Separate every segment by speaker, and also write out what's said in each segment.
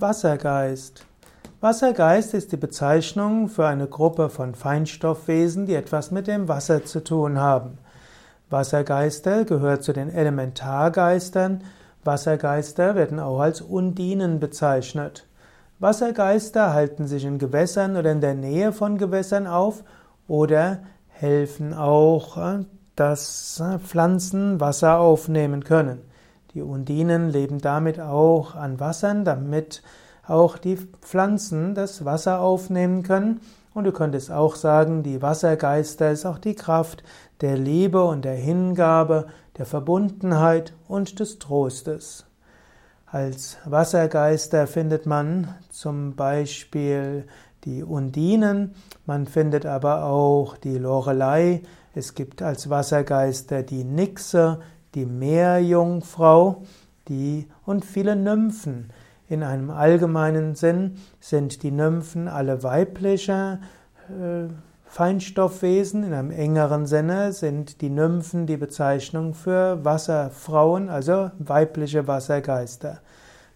Speaker 1: Wassergeist. Wassergeist ist die Bezeichnung für eine Gruppe von Feinstoffwesen, die etwas mit dem Wasser zu tun haben. Wassergeister gehört zu den Elementargeistern. Wassergeister werden auch als Undinen bezeichnet. Wassergeister halten sich in Gewässern oder in der Nähe von Gewässern auf oder helfen auch, äh, dass äh, Pflanzen Wasser aufnehmen können. Die Undinen leben damit auch an Wassern, damit auch die Pflanzen das Wasser aufnehmen können. Und du könntest auch sagen, die Wassergeister ist auch die Kraft der Liebe und der Hingabe, der Verbundenheit und des Trostes. Als Wassergeister findet man zum Beispiel die Undinen, man findet aber auch die Lorelei, es gibt als Wassergeister die Nixe, die Meerjungfrau die, und viele Nymphen. In einem allgemeinen Sinn sind die Nymphen alle weibliche äh, Feinstoffwesen. In einem engeren Sinne sind die Nymphen die Bezeichnung für Wasserfrauen, also weibliche Wassergeister.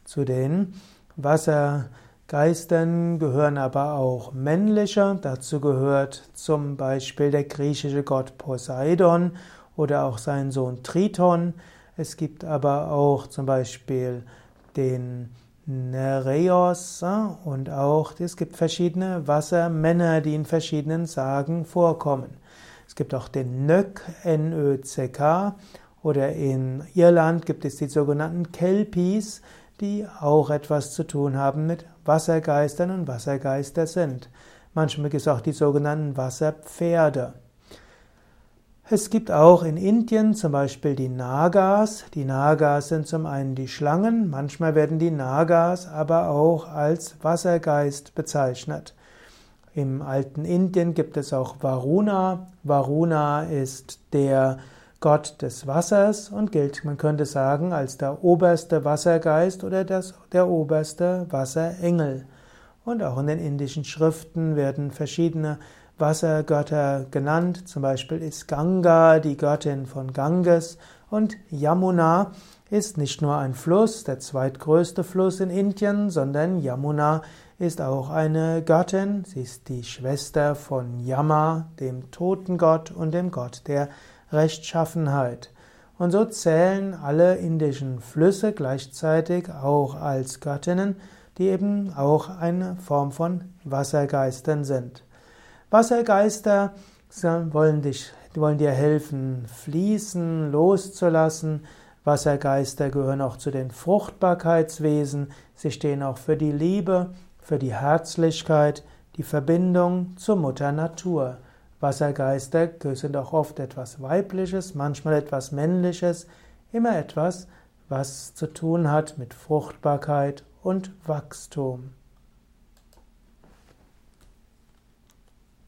Speaker 1: Zu den Wassergeistern gehören aber auch männliche. Dazu gehört zum Beispiel der griechische Gott Poseidon oder auch sein Sohn Triton. Es gibt aber auch zum Beispiel den Nereos und auch es gibt verschiedene Wassermänner, die in verschiedenen Sagen vorkommen. Es gibt auch den Nök, N-Ö-C-K, oder in Irland gibt es die sogenannten Kelpies, die auch etwas zu tun haben mit Wassergeistern und Wassergeister sind. Manchmal gibt es auch die sogenannten Wasserpferde. Es gibt auch in Indien zum Beispiel die Nagas. Die Nagas sind zum einen die Schlangen, manchmal werden die Nagas aber auch als Wassergeist bezeichnet. Im alten Indien gibt es auch Varuna. Varuna ist der Gott des Wassers und gilt, man könnte sagen, als der oberste Wassergeist oder das, der oberste Wasserengel. Und auch in den indischen Schriften werden verschiedene Wassergötter genannt. Zum Beispiel ist Ganga die Göttin von Ganges und Yamuna ist nicht nur ein Fluss, der zweitgrößte Fluss in Indien, sondern Yamuna ist auch eine Göttin. Sie ist die Schwester von Yama, dem Totengott und dem Gott der Rechtschaffenheit. Und so zählen alle indischen Flüsse gleichzeitig auch als Göttinnen, die eben auch eine Form von Wassergeistern sind. Wassergeister wollen, dich, wollen dir helfen, fließen, loszulassen. Wassergeister gehören auch zu den Fruchtbarkeitswesen. Sie stehen auch für die Liebe, für die Herzlichkeit, die Verbindung zur Mutter Natur. Wassergeister sind auch oft etwas Weibliches, manchmal etwas Männliches, immer etwas, was zu tun hat mit Fruchtbarkeit und Wachstum.